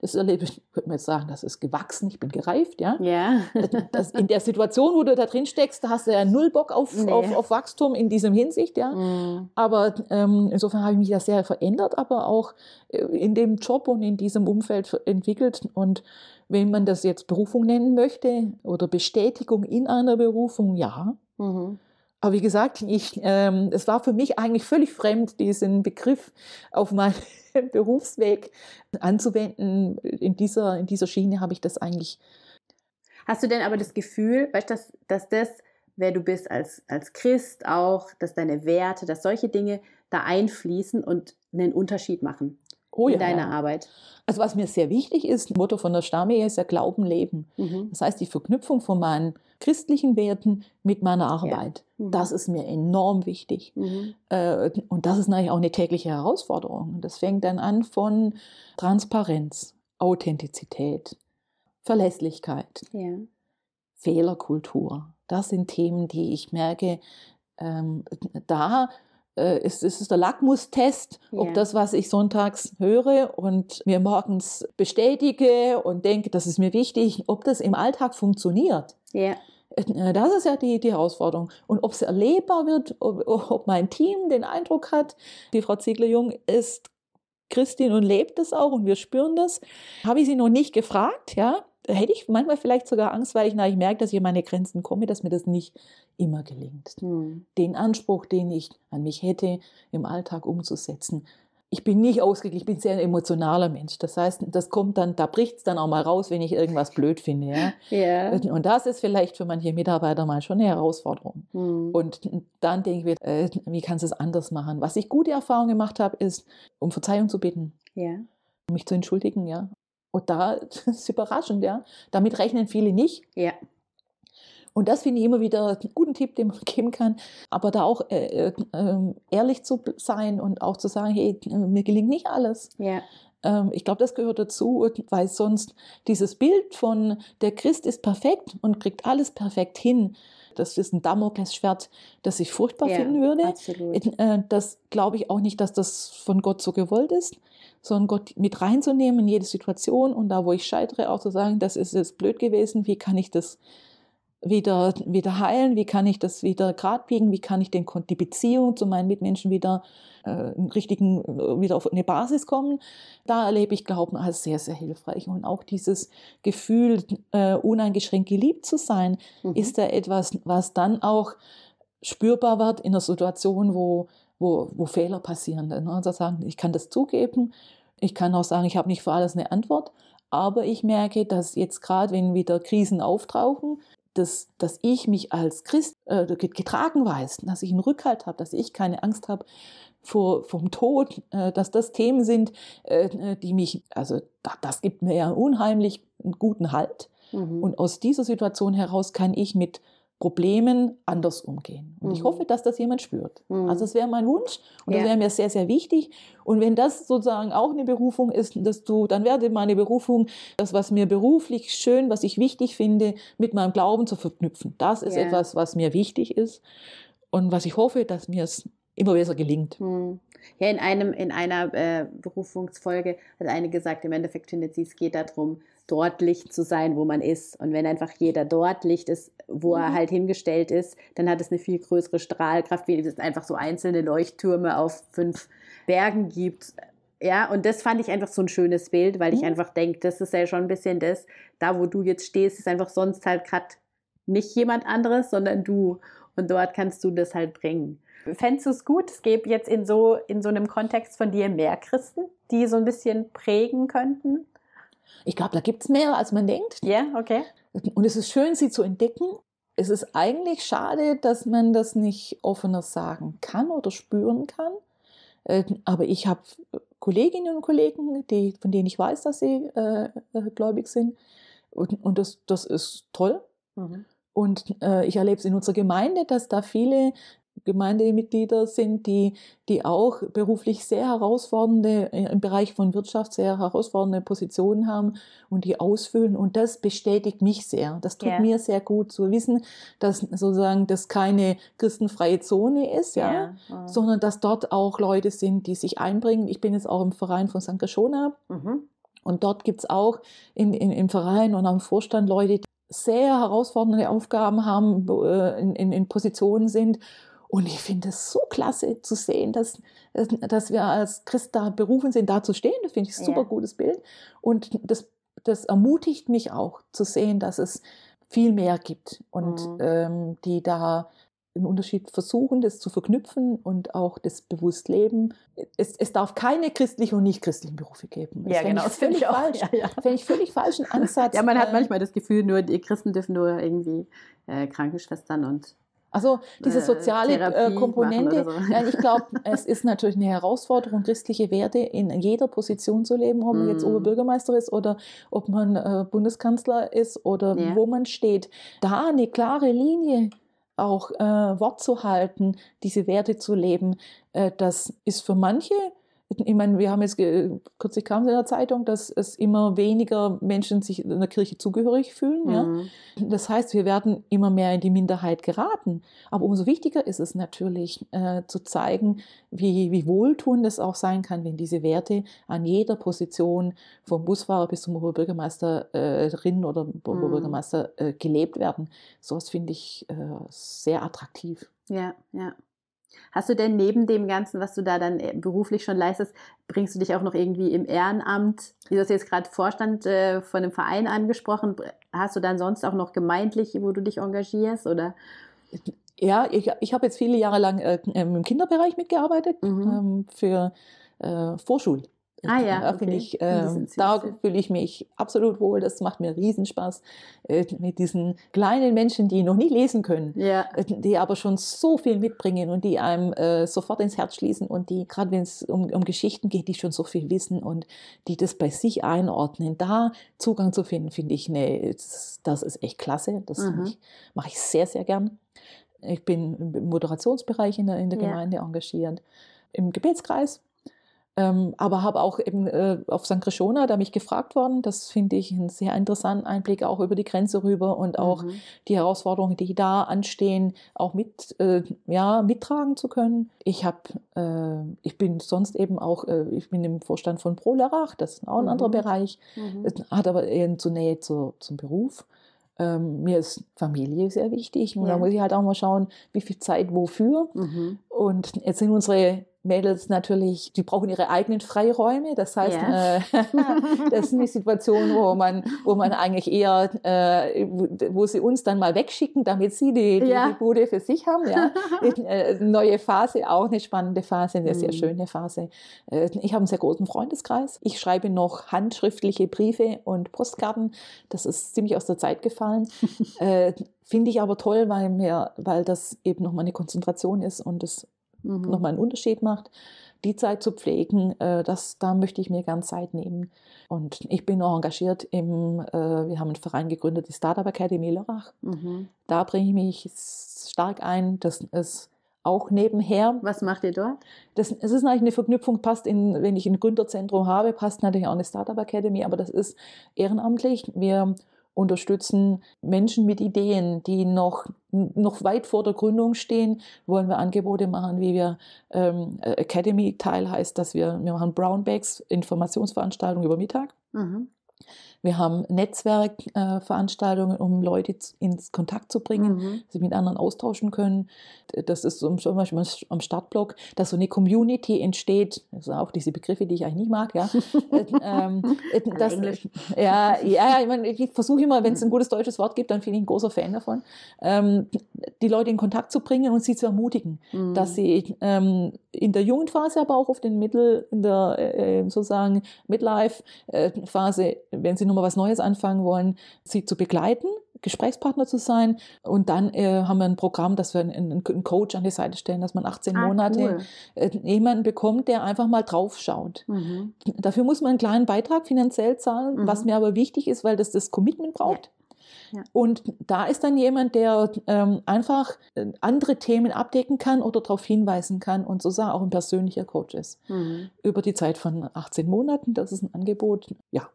Das erlebe ich, könnte man jetzt sagen, das ist gewachsen, ich bin gereift, ja. Ja. <laughs> Das, in der Situation, wo du da drin steckst, da hast du ja null Bock auf, Nee. auf, auf Wachstum in diesem Hinsicht, ja. Mhm. Aber ähm, insofern habe ich mich da sehr verändert, aber auch äh, in dem Job und in diesem Umfeld entwickelt. Und wenn man das jetzt Berufung nennen möchte oder Bestätigung in einer Berufung, ja. Mhm. Aber wie gesagt, ich, ähm, es war für mich eigentlich völlig fremd, diesen Begriff auf meinen <laughs> Berufsweg anzuwenden. In dieser, in dieser Schiene habe ich das eigentlich Hast du denn aber das Gefühl, weißt, dass, dass das, wer du bist als, als Christ auch, dass deine Werte, dass solche Dinge da einfließen und einen Unterschied machen oh in ja. deiner Arbeit? Also was mir sehr wichtig ist, Motto von der Stamme ist ja Glauben, Leben. Mhm. Das heißt, die Verknüpfung von meinen christlichen Werten mit meiner Arbeit. Mhm. Das ist mir enorm wichtig. Mhm. Äh, Und das ist natürlich auch eine tägliche Herausforderung. Das fängt dann an von Transparenz, Authentizität, Verlässlichkeit, Ja. Fehlerkultur. Das sind Themen, die ich merke, ähm, da äh, ist, ist es der Lackmustest, Ja. ob das, was ich sonntags höre und mir morgens bestätige und denke, das ist mir wichtig, ob das im Alltag funktioniert. Ja. Äh, Das ist ja die, die Herausforderung. Und ob es erlebbar wird, ob, ob mein Team den Eindruck hat, die Frau Ziegler-Jung ist Christin und lebt es auch und wir spüren das, habe ich sie noch nicht gefragt, ja. Hätte ich manchmal vielleicht sogar Angst, weil ich, na, ich merke, dass ich an meine Grenzen komme, dass mir das nicht immer gelingt. Mhm. Den Anspruch, den ich an mich hätte, im Alltag umzusetzen. Ich bin nicht ausgeglichen, ich bin sehr ein emotionaler Mensch. Das heißt, das kommt dann, da bricht es dann auch mal raus, wenn ich irgendwas blöd finde. Ja? <laughs> Ja. Und das ist vielleicht für manche Mitarbeiter mal schon eine Herausforderung. Mhm. Und dann denke ich, äh, wie kannst du es anders machen? Was ich gute Erfahrungen gemacht habe, ist, um Verzeihung zu bitten. ja. mich zu entschuldigen, ja. Und da <laughs> das ist überraschend, ja. Damit rechnen viele nicht. Ja. Und das finde ich immer wieder einen guten Tipp, den man <laughs> geben kann. Aber da auch äh, äh, ehrlich zu sein und auch zu sagen, hey, mir gelingt nicht alles. Ja. Ähm, ich glaube, das gehört dazu, weil sonst dieses Bild von der Christ ist perfekt und kriegt alles perfekt hin, das ist ein Damoklesschwert, das ich furchtbar Ja, finden würde. absolut. Äh, Das glaube ich auch nicht, dass das von Gott so gewollt ist, sondern Gott mit reinzunehmen in jede Situation und da, wo ich scheitere, auch zu sagen, das ist jetzt blöd gewesen, wie kann ich das wieder, wieder heilen, wie kann ich das wieder gerade biegen, wie kann ich den, die Beziehung zu meinen Mitmenschen wieder äh, richtigen, äh, wieder auf eine Basis kommen. Da erlebe ich Glauben als sehr, sehr hilfreich. Und auch dieses Gefühl, äh, uneingeschränkt geliebt zu sein, Mhm. ist da etwas, was dann auch spürbar wird in einer Situation, wo, wo, wo Fehler passieren. Ne? Also sagen, ich kann das zugeben, ich kann auch sagen, ich habe nicht für alles eine Antwort, aber ich merke, dass jetzt gerade, wenn wieder Krisen auftauchen, dass, dass ich mich als Christ äh, getragen weiß, dass ich einen Rückhalt habe, dass ich keine Angst habe vor vom Tod, äh, dass das Themen sind, äh, die mich, also da, das gibt mir ja unheimlich einen guten Halt. Mhm. Und aus dieser Situation heraus kann ich mit Problemen anders umgehen. Und ich Mhm. hoffe, dass das jemand spürt. Mhm. Also das wäre mein Wunsch und das Ja. wäre mir sehr, sehr wichtig. Und wenn das sozusagen auch eine Berufung ist, dass du, dann werde meine Berufung, das, was mir beruflich schön, was ich wichtig finde, mit meinem Glauben zu verknüpfen. Das ist Ja. etwas, was mir wichtig ist und was ich hoffe, dass mir es immer besser gelingt. Hm. Ja, in einem, in einer äh, Berufungsfolge hat eine gesagt, im Endeffekt findet sie, es geht darum, dort Licht zu sein, wo man ist. Und wenn einfach jeder dort Licht ist, wo er Mhm. halt hingestellt ist, dann hat es eine viel größere Strahlkraft, wie es einfach so einzelne Leuchttürme auf fünf Bergen gibt. Ja, und das fand ich einfach so ein schönes Bild, weil ich Mhm. einfach denke, das ist ja schon ein bisschen das, da wo du jetzt stehst, ist einfach sonst halt gerade nicht jemand anderes, sondern du. Und dort kannst du das halt bringen. Fändest du es gut, es gäbe jetzt in so, in so einem Kontext von dir mehr Christen, die so ein bisschen prägen könnten? Ich glaube, da gibt es mehr, als man denkt. Ja, okay. Und es ist schön, sie zu entdecken. Es ist eigentlich schade, dass man das nicht offener sagen kann oder spüren kann. Äh, Aber ich habe Kolleginnen und Kollegen, die, von denen ich weiß, dass sie äh, äh, gläubig sind. Und, und das, das ist toll. Mhm. Und äh, ich erlebe es in unserer Gemeinde, dass da viele Gemeindemitglieder sind, die, die auch beruflich sehr herausfordernde, äh, im Bereich von Wirtschaft sehr herausfordernde Positionen haben und die ausfüllen. Und das bestätigt mich sehr. Das tut Ja. mir sehr gut zu wissen, dass sozusagen das keine christenfreie Zone ist, ja, Ja. sondern dass dort auch Leute sind, die sich einbringen. Ich bin jetzt auch im Verein von St. Geschona Mhm. und dort gibt es auch in, in, im Verein und am Vorstand Leute, die sehr herausfordernde Aufgaben haben, äh, in, in, in Positionen sind. Und ich finde es so klasse zu sehen, dass, dass wir als Christ da berufen sind, da zu stehen. Das finde ich ein super Ja. gutes Bild. Und das, das ermutigt mich auch zu sehen, dass es viel mehr gibt und Mhm. ähm, die da einen Unterschied versuchen, das zu verknüpfen und auch das bewusst leben. Es, es darf keine christlichen und nicht christlichen Berufe geben. Ja, fände genau, ich das finde völlig ich auch. falsch. Ja, ja. Fände ich völlig falschen <laughs> Ansatz. ja, man hat Äh, manchmal das Gefühl, nur die Christen dürfen nur irgendwie äh, Krankenschwestern und Also diese äh, soziale äh, Komponente, so. ja, ich glaube, <laughs> es ist natürlich eine Herausforderung, christliche Werte in jeder Position zu leben, ob man jetzt Mm. Oberbürgermeister ist oder ob man äh, Bundeskanzler ist oder Ja. wo man steht. Da eine klare Linie auch äh, Wort zu halten, diese Werte zu leben, äh, das ist für manche ich meine, wir haben jetzt, kürzlich kam es in der Zeitung, dass es immer weniger Menschen sich in der Kirche zugehörig fühlen. Ja? Mhm. Das heißt, wir werden immer mehr in die Minderheit geraten. Aber umso wichtiger ist es natürlich, äh, zu zeigen, wie, wie wohltuend es auch sein kann, wenn diese Werte an jeder Position, vom Busfahrer bis zum Oberbürgermeisterin oder Oberbürgermeister äh, gelebt werden. Sowas finde ich äh, sehr attraktiv. Ja, ja. Hast du denn neben dem Ganzen, was du da dann äh, beruflich schon leistest, bringst du dich auch noch irgendwie im Ehrenamt? Du hast jetzt gerade Vorstand äh, von einem Verein angesprochen. Hast du dann sonst auch noch gemeindlich, wo du dich engagierst? Oder? Ja, ich, ich habe jetzt viele Jahre lang äh, im Kinderbereich mitgearbeitet Mhm. ähm, für äh, Vorschul. Ah ja, da okay. finde ich, äh, da fühle ich mich absolut wohl. Das macht mir Riesenspaß äh, mit diesen kleinen Menschen, die noch nie lesen können, Ja. äh, die aber schon so viel mitbringen und die einem äh, sofort ins Herz schließen und die, gerade wenn es um, um Geschichten geht, die schon so viel wissen und die das bei sich einordnen, da Zugang zu finden, finde ich, nee, das, ist echt klasse. Das Mhm. mache ich, sehr, sehr gern. Ich bin im Moderationsbereich in der, in der Ja. Gemeinde engagiert, im Gebetskreis. Ähm, aber habe auch eben äh, auf St. Krishona da mich gefragt worden. Das finde ich einen sehr interessanten Einblick auch über die Grenze rüber und auch Mhm. die Herausforderungen, die da anstehen, auch mit, äh, ja, mittragen zu können. Ich habe, äh, ich bin sonst eben auch, äh, ich bin im Vorstand von ProLerach, das ist auch ein Mhm. anderer Bereich, Mhm. Hat aber eher zur Nähe zu, zum Beruf. Ähm, mir ist Familie sehr wichtig und Ja. da muss ich halt auch mal schauen, wie viel Zeit wofür. Mhm. Und jetzt sind unsere Mädels natürlich, die brauchen ihre eigenen Freiräume. Das heißt, Ja. äh, <laughs> das ist eine Situation, wo man, wo man eigentlich eher, äh, wo sie uns dann mal wegschicken, damit sie die, die, Ja. die Bude für sich haben. Ja. <laughs> äh, neue Phase, auch eine spannende Phase, eine sehr Mhm. schöne Phase. Äh, ich habe einen sehr großen Freundeskreis. Ich schreibe noch handschriftliche Briefe und Postkarten. Das ist ziemlich aus der Zeit gefallen. <laughs> äh, Finde ich aber toll, weil mir, weil das eben nochmal eine Konzentration ist und es Mhm. nochmal einen Unterschied macht, die Zeit zu pflegen, äh, das, da möchte ich mir gern Zeit nehmen. Und ich bin auch engagiert im, äh, wir haben einen Verein gegründet, die Startup Academy Lörrach. Mhm. Da bringe ich mich stark ein. Das ist auch nebenher. Was macht ihr dort? Das, es ist eigentlich eine Verknüpfung, passt in, wenn ich ein Gründerzentrum habe, passt natürlich auch eine Startup Academy, aber das ist ehrenamtlich. Wir unterstützen Menschen mit Ideen, die noch, noch weit vor der Gründung stehen, wollen wir Angebote machen, wie wir ähm, Academy-Teil heißt, dass wir, wir machen Brownbacks, Informationsveranstaltungen über Mittag. Mhm. Wir haben Netzwerkveranstaltungen, um Leute ins Kontakt zu bringen, Mhm. sie mit anderen austauschen können. Das ist zum Beispiel am Startblock, dass so eine Community entsteht. Das sind auch diese Begriffe, die ich eigentlich nicht mag. Ja, Äh, <laughs> ähm, äh, das, ja, ja, ich, meine, ich versuche immer, wenn es ein gutes deutsches Wort gibt, dann bin ich ein großer Fan davon, ähm, die Leute in Kontakt zu bringen und sie zu ermutigen Mhm. dass sie ähm, in der jungen Phase, aber auch auf den Mittel, in der äh, sozusagen Midlife-Phase, wenn sie nochmal was Neues anfangen wollen, sie zu begleiten, Gesprächspartner zu sein. Und dann äh, haben wir ein Programm, dass wir einen, einen Coach an die Seite stellen, dass man 18 Ah, Monate cool. äh, jemanden bekommt, der einfach mal drauf schaut. Mhm. Dafür muss man einen kleinen Beitrag finanziell zahlen, Mhm. was mir aber wichtig ist, weil das das Commitment braucht. Ja. Und da ist dann jemand, der ähm, einfach äh, andere Themen abdecken kann oder darauf hinweisen kann und sozusagen auch ein persönlicher Coach ist. Mhm. Über die Zeit von 18 Monaten, das ist ein Angebot, ja.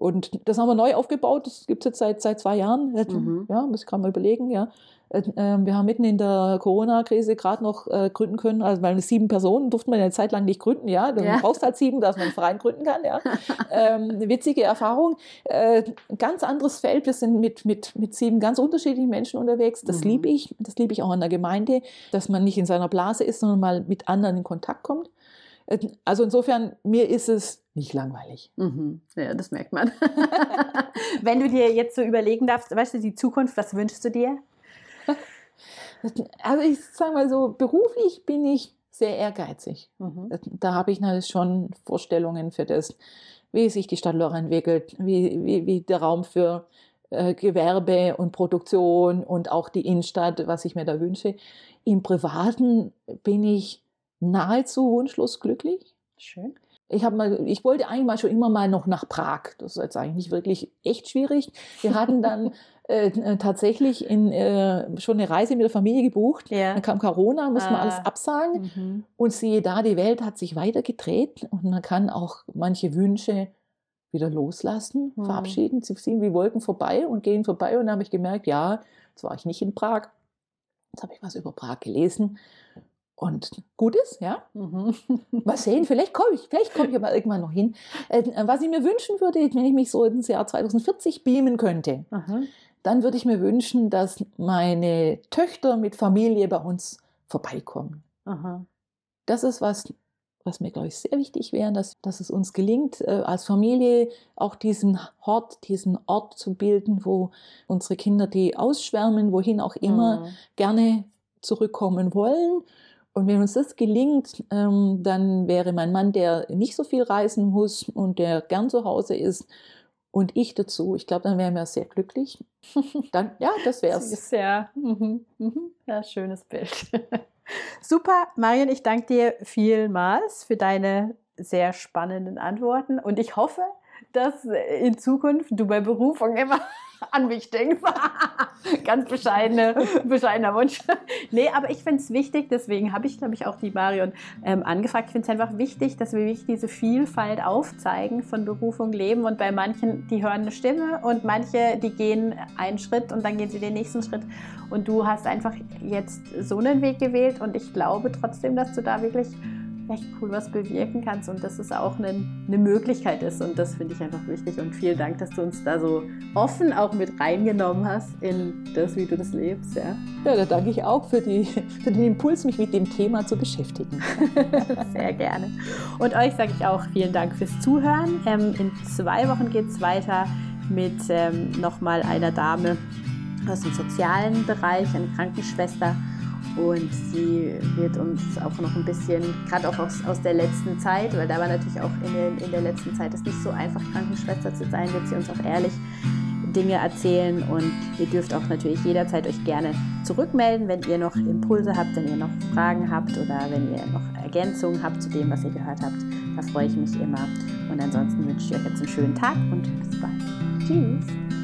Und das haben wir neu aufgebaut, das gibt es jetzt seit, seit zwei Jahren. Mhm. Ja, muss ich gerade mal überlegen, ja. Äh, ähm, Wir haben mitten in der Corona-Krise gerade noch äh, gründen können, also weil sieben Personen durften wir eine Zeit lang nicht gründen, ja. Du Ja. brauchst halt sieben, dass man einen Verein gründen kann, ja. <laughs> ähm, eine witzige Erfahrung. Äh, ganz anderes Feld. Wir sind mit, mit, mit sieben ganz unterschiedlichen Menschen unterwegs. Das Mhm. liebe ich. Das liebe ich auch in der Gemeinde, dass man nicht in seiner Blase ist, sondern mal mit anderen in Kontakt kommt. Äh, Also insofern, mir ist es nicht langweilig. Mhm. Ja, das merkt man. <laughs> Wenn du dir jetzt so überlegen darfst, weißt du, die Zukunft, was wünschst du dir? Also ich sage mal so, beruflich bin ich sehr ehrgeizig. Mhm. Da habe ich natürlich schon Vorstellungen für das, wie sich die Stadt Lörrach entwickelt, wie, wie, wie der Raum für äh, Gewerbe und Produktion und auch die Innenstadt, was ich mir da wünsche. Im Privaten bin ich nahezu wunschlos glücklich. Schön. Ich, hab mal, ich wollte eigentlich mal schon immer mal noch nach Prag. Das ist jetzt eigentlich nicht wirklich echt schwierig. Wir hatten dann <laughs> äh, äh, tatsächlich in, äh, schon eine Reise mit der Familie gebucht. Ja. Dann kam Corona, musste man Ah. alles absagen. Mhm. Und siehe da, die Welt hat sich weiter gedreht und man kann auch manche Wünsche wieder loslassen, Mhm. verabschieden. Sie ziehen wie Wolken vorbei und gehen vorbei. Und dann habe ich gemerkt, ja, jetzt war ich nicht in Prag. Jetzt habe ich was über Prag gelesen. Und gut ist, ja. Mhm. Mal sehen, vielleicht komme ich, vielleicht komme ich aber irgendwann noch hin. Äh, was ich mir wünschen würde, wenn ich mich so ins Jahr 2040 beamen könnte, Aha. dann würde ich mir wünschen, dass meine Töchter mit Familie bei uns vorbeikommen. Aha. Das ist was, was mir, glaube ich, sehr wichtig wäre, dass, dass es uns gelingt, äh, als Familie auch diesen Hort, diesen Ort zu bilden, wo unsere Kinder, die ausschwärmen, wohin auch immer, Mhm. gerne zurückkommen wollen. Und wenn uns das gelingt, ähm, dann wäre mein Mann, der nicht so viel reisen muss und der gern zu Hause ist, und ich dazu. Ich glaube, dann wären wir sehr glücklich. <laughs> Dann, ja, das wäre es. Mhm, ja, schönes Bild. <laughs> Super, Marion, ich danke dir vielmals für deine sehr spannenden Antworten und ich hoffe, dass in Zukunft du bei Berufung immer <laughs> an mich denkst. <laughs> Ganz bescheidene, bescheidener Wunsch. <laughs> nee, aber ich finde es wichtig, deswegen habe ich, glaube ich, auch die Marion ähm, angefragt. Ich finde es einfach wichtig, dass wir wirklich diese Vielfalt aufzeigen von Berufung leben. Und bei manchen, die hören eine Stimme und manche, die gehen einen Schritt und dann gehen sie den nächsten Schritt. Und du hast einfach jetzt so einen Weg gewählt und ich glaube trotzdem, dass du da wirklich echt cool was bewirken kannst und dass es auch eine, eine Möglichkeit ist. Und das finde ich einfach wichtig. Und vielen Dank, dass du uns da so offen auch mit reingenommen hast in das, wie du das lebst. Ja, ja da danke ich auch für, die, <laughs> für den Impuls, mich mit dem Thema zu beschäftigen. <laughs> Sehr gerne. Und euch sage ich auch vielen Dank fürs Zuhören. Ähm, in zwei Wochen geht es weiter mit ähm, nochmal einer Dame aus dem sozialen Bereich, eine Krankenschwester und sie wird uns auch noch ein bisschen, gerade auch aus, aus der letzten Zeit, weil da war natürlich auch in, den, in der letzten Zeit es nicht so einfach, Krankenschwester zu sein, wird sie uns auch ehrlich Dinge erzählen und ihr dürft auch natürlich jederzeit euch gerne zurückmelden, wenn ihr noch Impulse habt, wenn ihr noch Fragen habt oder wenn ihr noch Ergänzungen habt zu dem, was ihr gehört habt. Da freue ich mich immer. Und ansonsten wünsche ich euch jetzt einen schönen Tag und bis bald. Tschüss.